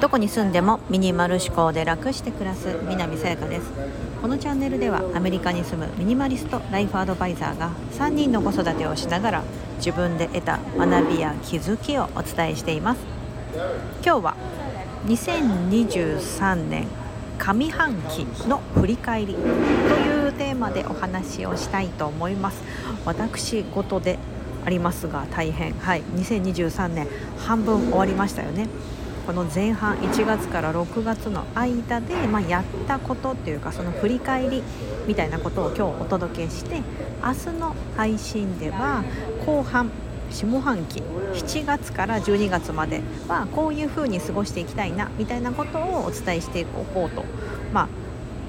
どこに住んでもミニマル思考で楽して暮らす南さやかです。このチャンネルではアメリカに住むミニマリストライフアドバイザーが3人の子育てをしながら自分で得た学びや気づきをお伝えしています。今日は2023年上半期の振り返りというテーマでお話をしたいと思います。私事でありますが大変。はい。2023年半分終わりましたよね。この前半1月から6月の間で、まあ、やったことっていうかその振り返りみたいなことを今日お届けして明日の配信では後半下半期7月から12月まではこういう風に過ごしていきたいなみたいなことをお伝えしていこうと。まあ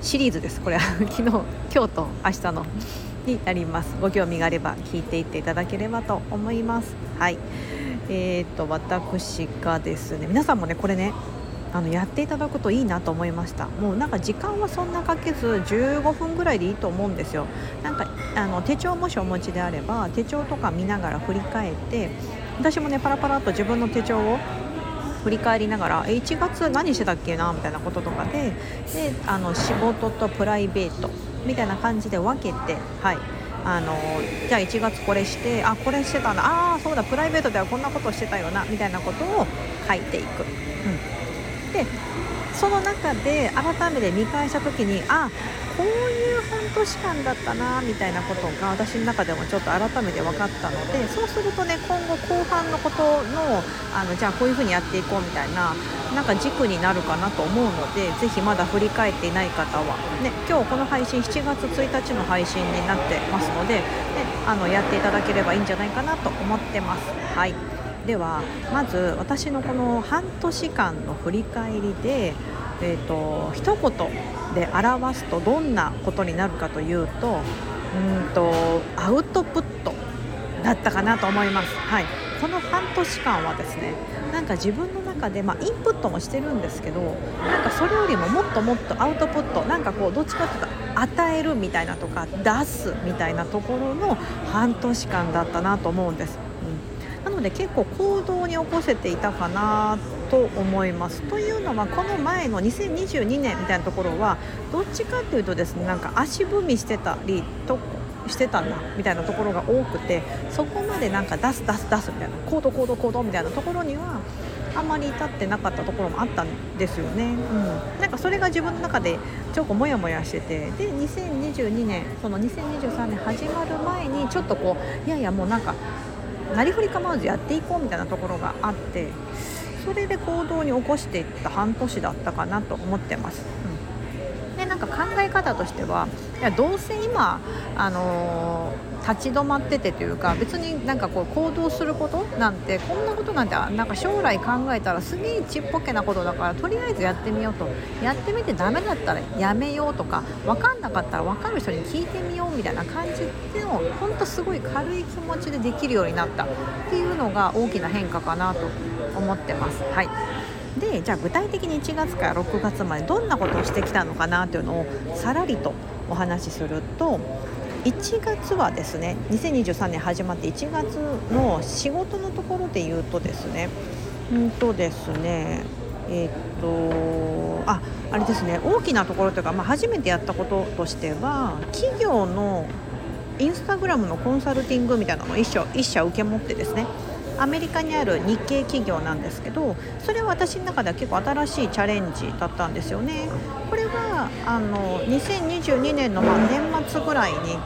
シリーズです。これは 昨日今日と明日の。になります。ご興味があれば聞いていっていただければと思います。はい。えーと、私がですね皆さんもねこれねあのやっていただくといいなと思いました。もうなんか時間はそんなかけず15分ぐらいでいいと思うんですよ。なんかあの手帳もしお持ちであれば手帳とか見ながら振り返って私もねパラパラと自分の手帳を振り返りながら1月何してたっけなみたいなこととかでであの仕事とプライベートみたいな感じで分けてはい。あのじゃあ1月これしてあこれしてたなあそうだ。プライベートではこんなことしてたよな。みたいなことを書いていく。うん、でその中で改めて見返した時にあこういう半年間だったなみたいなことが私の中でもちょっと改めて分かったのでそうするとね今後後半のことのあのじゃあこういうふうにやっていこうみたいななんか軸になるかなと思うのでぜひまだ振り返っていない方は、ね、今日この配信7月1日の配信になってますので、ね、あのやっていただければいいんじゃないかなと思ってます。はいではまず私のこの半年間の振り返りでえーと、一言で表すとどんなことになるかというとうんとアウトプットだったかなと思います。はい、この半年間はですねなんか自分の中で、まあ、インプットもしてるんですけどなんかそれよりももっともっとアウトプットなんかこうどっちかというと与えるみたいなとか出すみたいなところの半年間だったなと思うんです。ので結構行動に起こせていたかなと思います。というのはこの前の2022年みたいなところはどっちかというとですねなんか足踏みしてたりとしてたんだみたいなところが多くてそこまでなんか出す出す出すみたいな行動行動行動みたいなところにはあまり至ってなかったところもあったんですよね、うん、なんかそれが自分の中でちょっとモヤモヤしててで2022年その2023年始まる前にちょっとこういやいやもうなんかなりふり構わずやっていこうみたいなところがあってそれで行動に起こしていった半年だったかなと思ってます。なんか考え方としてはいやどうせ今、あのー、立ち止まっててというか別になんかこう行動することなんてこんなことなんてなんか将来考えたらすげえちっぽけなことだからとりあえずやってみようとやってみてダメだったらやめようとか分かんなかったら分かる人に聞いてみようみたいな感じのほんとすごい軽い気持ちでできるようになったっていうのが大きな変化かなと思ってます。はいでじゃあ具体的に1月から6月までどんなことをしてきたのかなというのをさらりとお話しすると1月はですね2023年始まって1月の仕事のところで言うとですねうんとですねえー、っとああれですね大きなところというか、まあ、初めてやったこととしては企業のインスタグラムのコンサルティングみたいなのを一社一社受け持ってですねアメリカにある日系企業なんですけどそれは私の中では結構新しいチャレンジだったんですよね。これはあの2022年のま年末ぐらいに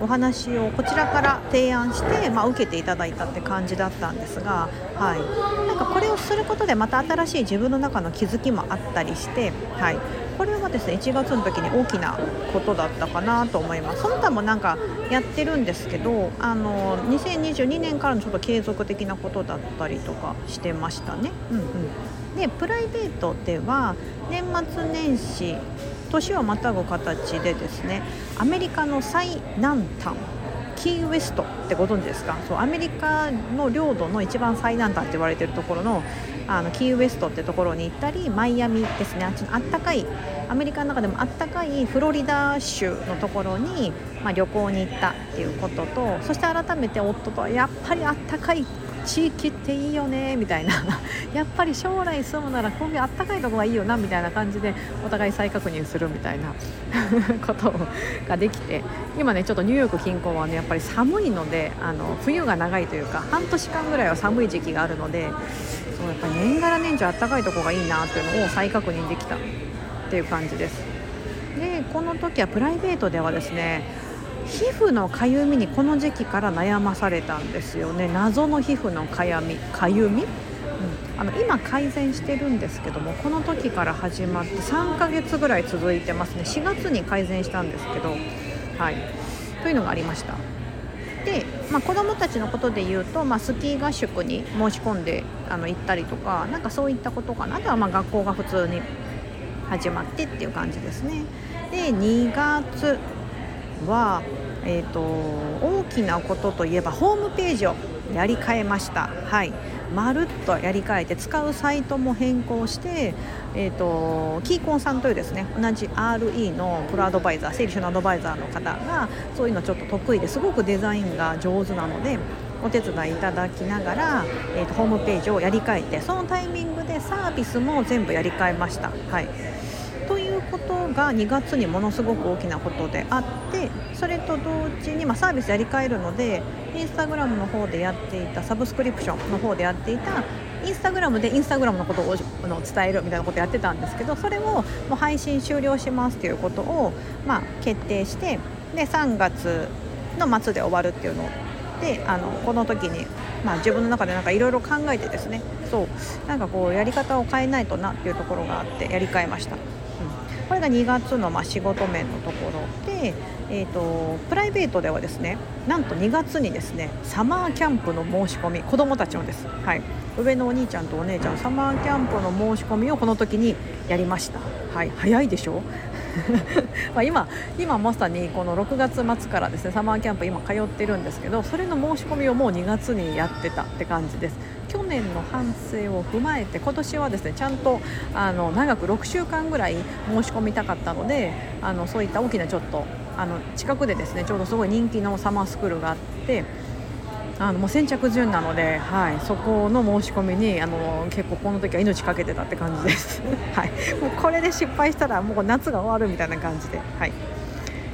お話をこちらから提案して、まあ、受けていただいたって感じだったんですが、はい、なんかこれをすることでまた新しい自分の中の気づきもあったりして、はい、これはですね1月の時に大きなことだったかなと思います。その他もなんかやってるんですけどあの2022年からのちょっと継続的なことだったりとかしてましたね。うんうん、でプライベートでは年末年始年をまたぐ形でですねアメリカの最南端キーウェストってご存知ですか？そうアメリカの領土の一番最南端って言われてるところのあのキーウェストってところに行ったりマイアミですね。あっちのあったかいアメリカの中でもあったかいフロリダ州のところに、まあ、旅行に行ったっていうこととそして改めて夫とやっぱりあったかい地域っていいよねみたいな。やっぱり将来住むならこういうあったかいとこがいいよなみたいな感じでお互い再確認するみたいな。ことができて。今ねちょっとニューヨーク近郊はねやっぱり寒いのであの冬が長いというか半年間ぐらいは寒い時期があるのでそうやっぱり年がら年中あったかいとこがいいなっていうのを再確認できたっていう感じです。でこの時はプライベートではですね皮膚のかゆみにこの時期から悩まされたんですよね。謎の皮膚のかやみかゆみ、うん、あの今改善してるんですけどもこの時から始まって3ヶ月ぐらい続いてますね。4月に改善したんですけど。はい。というのがありました。で、まあ、子どもたちのことで言うと、まあ、スキー合宿に申し込んであの行ったりとかなんかそういったことかな。あとはま学校が普通に始まってっていう感じですね。で2月は、えーと、大きなことといえばホームページをやり替えました。はいまるっとやり替えて使うサイトも変更して、えーと、キーコンさんというですね同じ RE のプロアドバイザー整理収納アドバイザーの方がそういうのちょっと得意ですごくデザインが上手なのでお手伝いいただきながら、えーとホームページをやり替えてそのタイミングでサービスも全部やり替えました。はいことが2月にものすごく大きなことであってそれと同時に、まあ、サービスやり替えるのでインスタグラムの方でやっていたサブスクリプションの方でやっていたインスタグラムでインスタグラムのことを伝えるみたいなことやってたんですけどそれをもう配信終了しますっていうことを、まあ、決定してで3月の末で終わるっていうのであのこの時に、まあ、自分の中でいろいろ考えてですねそうなんかこうやり方を変えないとなっていうところがあってやり替えました。これが2月のま仕事面のところで、えーと、プライベートではですねなんと2月にですねサマーキャンプの申し込み子どもたちのです、はい、上のお兄ちゃんとお姉ちゃんサマーキャンプの申し込みをこの時にやりました、はい、早いでしょ？ま今今まさにこの6月末からですねサマーキャンプ今通ってるんですけどそれの申し込みをもう2月にやってたって感じです。年の反省を踏まえて今年はですねちゃんとあの長く6週間ぐらい申し込みたかったのであのそういった大きなちょっとあの近くでですねちょうどすごい人気のサマースクールがあってあのもう先着順なので、はい、そこの申し込みにあの結構この時は命かけてたって感じです、はい、もうこれで失敗したらもう夏が終わるみたいな感じで。はい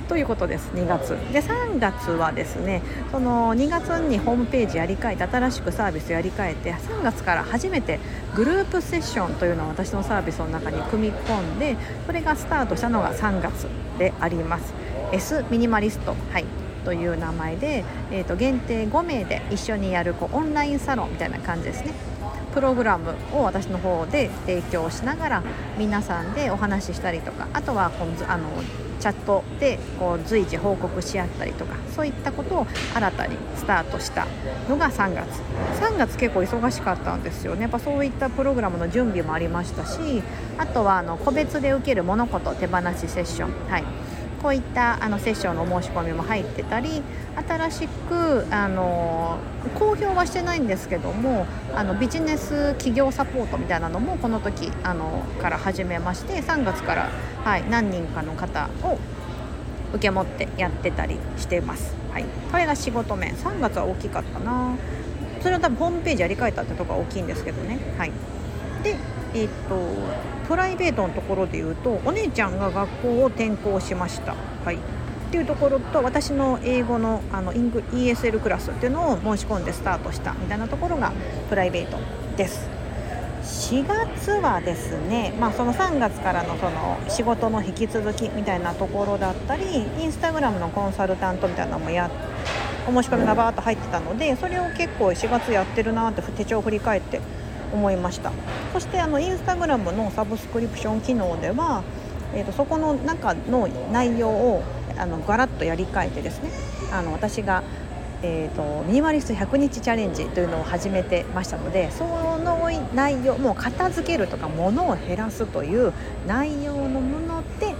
ということです。2月。で3月はですねその2月にホームページやり替えて新しくサービスやり替えて3月から初めてグループセッションというのを私のサービスの中に組み込んでそれがスタートしたのが3月であります。S ミニマリストはいという名前で、えー、と限定5名で一緒にやるこうオンラインサロンみたいな感じですね。プログラムを私の方で提供しながら皆さんでお話ししたりとかあとはこのあのチャットでこう随時報告し合ったりとかそういったことを新たにスタートしたのが3月。3月結構忙しかったんですよね。やっぱそういったプログラムの準備もありましたしあとはあの個別で受ける物事手放しセッション。はい。こういったあのセッションの申し込みも入ってたり新しくあの公表はしてないんですけどもあのビジネス企業サポートみたいなのもこの時あのから始めまして3月から、はい、何人かの方を受け持ってやってたりしてます。はい、これが仕事面3月は大きかったなそれは多分ホームページやり替えたってとこが大きいんですけどね。はい、でえ、っとプライベートのところで言うとお姉ちゃんが学校を転校しました。はいっていうところと私の英語のあのイング ESL クラスっていうのを申し込んでスタートしたみたいなところがプライベートです。4月はですね、まあ、その3月からのその仕事の引き続きみたいなところだったりインスタグラムのコンサルタントみたいなのもやお申し込みがバーッと入ってたのでそれを結構4月やってるなって手帳を振り返って思いましたそしてあのインスタグラムのサブスクリプション機能では、えーと、そこの中の内容をあのガラッとやり替えてですねあの私が、えーと、ミニマリスト100日チャレンジというのを始めてましたのでその内容もう片付けるとか物を減らすという内容のもので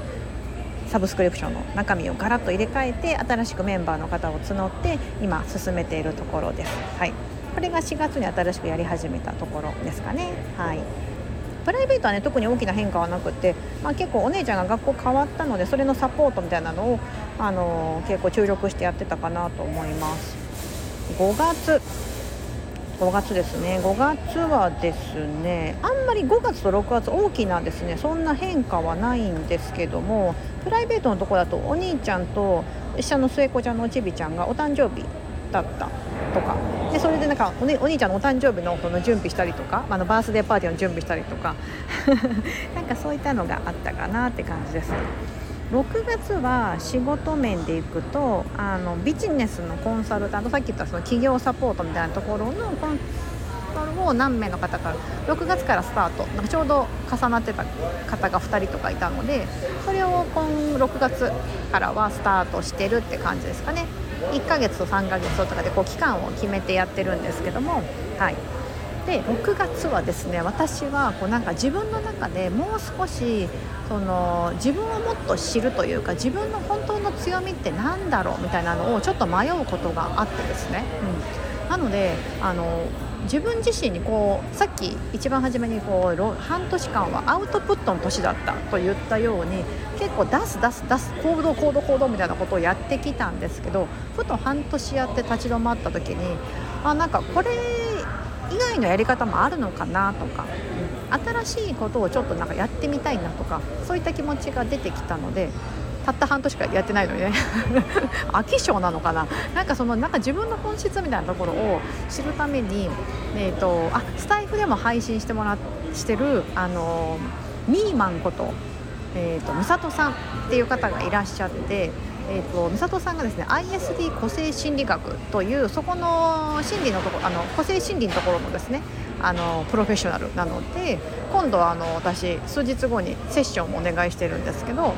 サブスクリプションの中身をガラッと入れ替えて新しくメンバーの方を募って今進めているところです。はい、これが4月に新しくやり始めたところですかね。はい。プライベートはね特に大きな変化はなくて、まあ、結構お姉ちゃんが学校変わったのでそれのサポートみたいなのを、あのー、結構注力してやってたかなと思います。5月。5月ですね。5月はですねあんまり5月と6月大きなですねそんな変化はないんですけどもプライベートのとこだとお兄ちゃんと下の末子ちゃんのおちびちゃんがお誕生日だったとかでそれでなんかお,、ね、お兄ちゃんのお誕生日のこの準備したりとか、あのバースデーパーティーの準備したりとか なんかそういったのがあったかなって感じです。6月は仕事面でいくとあのビジネスのコンサルタントさっき言ったその企業サポートみたいなところのコンサルを何名の方から6月からスタートなんかちょうど重なってた方が2人とかいたのでそれを今6月からはスタートしてるって感じですかね1ヶ月と3ヶ月とかでこう期間を決めてやってるんですけどもはい。で6月はですね私はこうなんか自分の中でもう少しその自分をもっと知るというか自分の本当の強みって何だろうみたいなのをちょっと迷うことがあってですね、うん、なのであの自分自身にこうさっき一番初めにこう半年間はアウトプットの年だったと言ったように結構出す出す出す行動行動行動みたいなことをやってきたんですけどふと半年やって立ち止まった時にあなんかこれ以外のやり方もあるのかなとか、新しいことをちょっとなんかやってみたいなとかそういった気持ちが出てきたのでたった半年しかやってないのにね 飽き性なのかななんかそのなんか自分の本質みたいなところを知るために、えーと、あスタイフでも配信してもらしてるあのミーマンこと,、えーと、美里さんっていう方がいらっしゃって。えーと、美里さんがですね ISD 個性心理学というそこの心理のところあの個性心理のところのですねあのプロフェッショナルなので今度はあの私数日後にセッションをお願いしてるんですけど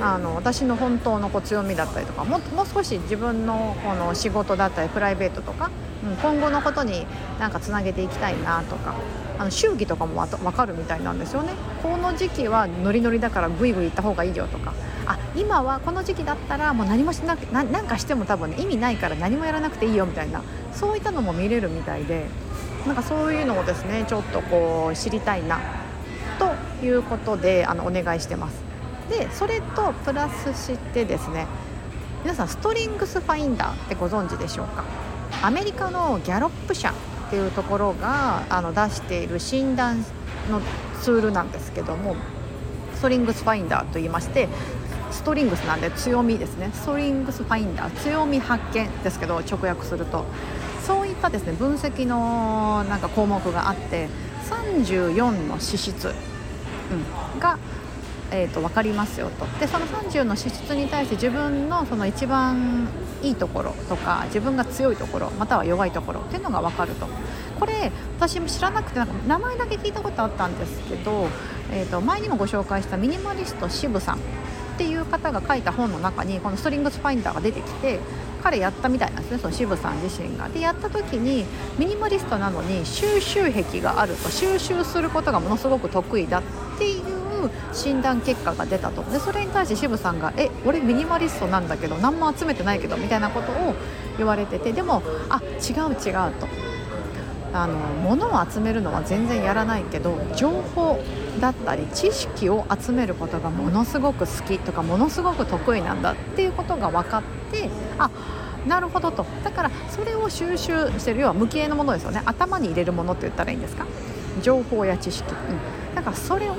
あの私の本当のこう強みだったりとかももう少し自分のこの仕事だったりプライベートとか、うん、今後のことになんかつなげていきたいなとかあの祝儀とかもわ分かるみたいなんですよねこの時期はノリノリだからグイグイ行った方がいいよとかあ今はこの時期だったらもう何もしなくななんかしても多分、ね、意味ないから何もやらなくていいよみたいなそういったのも見れるみたいでなんかそういうのをですねちょっとこう知りたいなということであのお願いしてます。でそれとプラスしてですね皆さんストリングスファインダーってご存知でしょうか？アメリカのギャロップ社っていうところがあの出している診断のツールなんですけどもストリングスファインダーと言いましてストリングスなんで強みですね。ストリングスファインダー強み発見ですけど直訳すると。そういったですね分析のなんか項目があって34の資質、うん、がえーと、分かりますよとでその30の資質に対して自分のその一番いいところとか自分が強いところまたは弱いところっていうのが分かるとこれ私も知らなくてなんか名前だけ聞いたことあったんですけど、えーと、前にもご紹介したミニマリスト渋さんっていう方が書いた本の中にこのストリングスファインダーが出てきて彼やったみたいなんですねその渋さん自身が。でやった時にミニマリストなのに収集癖があると収集することがものすごく得意だっていう診断結果が出たと。でそれに対して渋さんが「え俺ミニマリストなんだけど何も集めてないけど」みたいなことを言われててでもあ違う違うと。あの物を集めるのは全然やらないけど情報だったり知識を集めることがものすごく好きとかものすごく得意なんだっていうことが分かってあなるほどと。だからそれを収集してる要は無形のものですよね。頭に入れるものって言ったらいいんですか？情報や知識、うん、だからそれを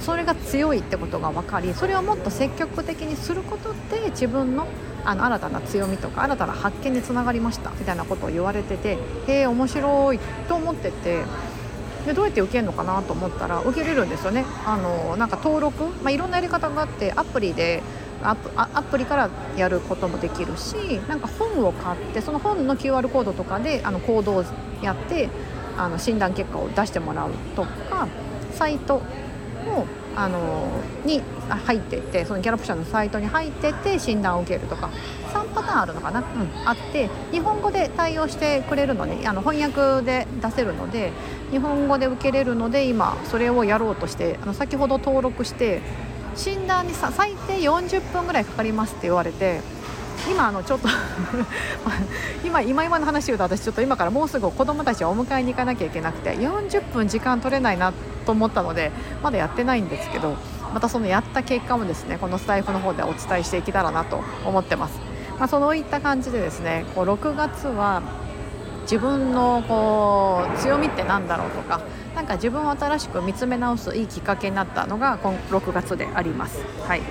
それが強いってことが分かりそれをもっと積極的にすることで自分のあの新たな強みとか新たな発見につながりましたみたいなことを言われててへえ面白いと思っててでどうやって受けるのかなと思ったら受けれるんですよね。あのなんか登録、まあ、いろんなやり方があってアプリでアプアプリからやることもできるしなんか本を買ってその本の QR コードとかであの行動をやってあの診断結果を出してもらうとかサイトをあのに入っててそのギャラプシャのサイトに入ってて診断を受けるとか3パターンあるのかな、うん、あって日本語で対応してくれるのであの翻訳で出せるので日本語で受けれるので今それをやろうとしてあの先ほど登録して診断にさ最低40分ぐらいかかりますって言われて今あのちょっと 今今今の話言うと私ちょっと今からもうすぐ子供たちをお迎えに行かなきゃいけなくて40分時間取れないなと思ったのでまだやってないんですけどまたそのやった結果もですねこのスタイフの方でお伝えしていけたらなと思ってます、まあ、そういった感じでですねこう6月は自分のこう強みって何だろうとかなんか自分を新しく見つめ直すいいきっかけになったのが今6月であります。はい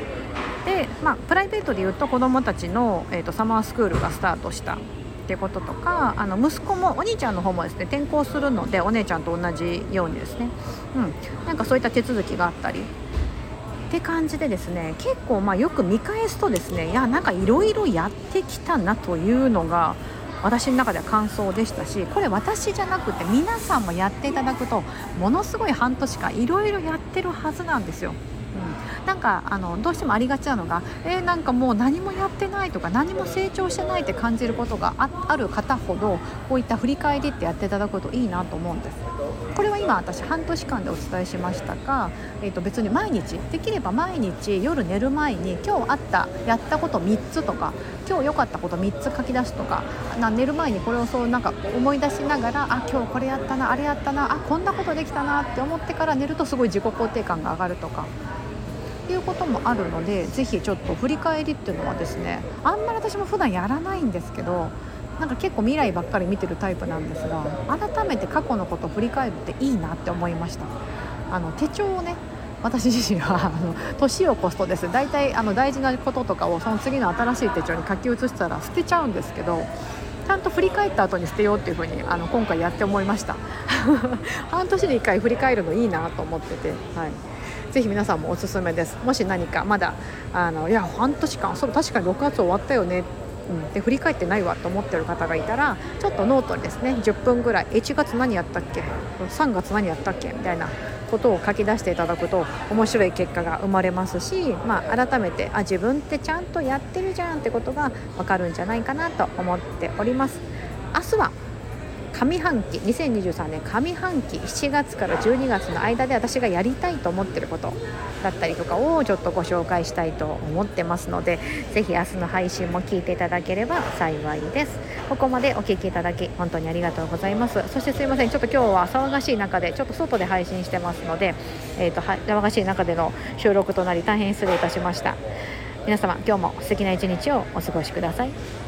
でまあ、プライベートでいうと子どもたちの、えーと、サマースクールがスタートしたってこととかあの息子もお兄ちゃんの方もですね転校するのでお姉ちゃんと同じようにですね、うん、なんかそういった手続きがあったり。って感じでですね結構まあよく見返すとですねいやなんかいろいろやってきたなというのが私の中では感想でしたしこれ私じゃなくて皆さんもやっていただくとものすごい半年間いろいろやってるはずなんですよ。うん、なんかあのどうしてもありがちなのが、えー、なんかもう何もやってないとか何も成長してないって感じることがある方ほどこういった振り返りってやっていただくといいなと思うんです。これは今私半年間でお伝えしましたが、えー、と別に毎日できれば毎日夜寝る前に今日あったやったこと3つとか今日良かったこと3つ書き出すとかな寝る前にこれをそうなんか思い出しながらあ今日これやったなあれやったなあこんなことできたなって思ってから寝るとすごい自己肯定感が上がるとかいうこともあるのでぜひちょっと振り返りっていうのはですねあんまり私も普段やらないんですけどなんか結構未来ばっかり見てるタイプなんですが改めて過去のことを振り返るっていいなって思いました。あの手帳をね私自身はあの年を越すとです大体あの大事なこととかをその次の新しい手帳に書き写したら捨てちゃうんですけどちゃんと振り返った後に捨てようっていう風にあに今回やって思いました。半年に1回振り返るのいいなと思ってて、はい、ぜひ皆さんもおすすめです。もし何かまだあのいや半年間それ確かに6月終わったよね。うん、で振り返ってないわと思ってる方がいたらちょっとノートにですね10分ぐらい1月何やったっけ？3月何やったっけ？みたいなことを書き出していただくと面白い結果が生まれますし、まあ、改めてあ自分ってちゃんとやってるじゃんってことが分かるんじゃないかなと思っております。明日は上半期2023年上半期7月から12月の間で私がやりたいと思ってることだったりとかをちょっとご紹介したいと思ってますのでぜひ明日の配信も聞いていただければ幸いです。ここまでお聴きいただき本当にありがとうございます。そしてすいませんちょっと今日は騒がしい中でちょっと外で配信してますので、えーと、騒がしい中での収録となり大変失礼いたしました。皆様今日も素敵な一日をお過ごしください。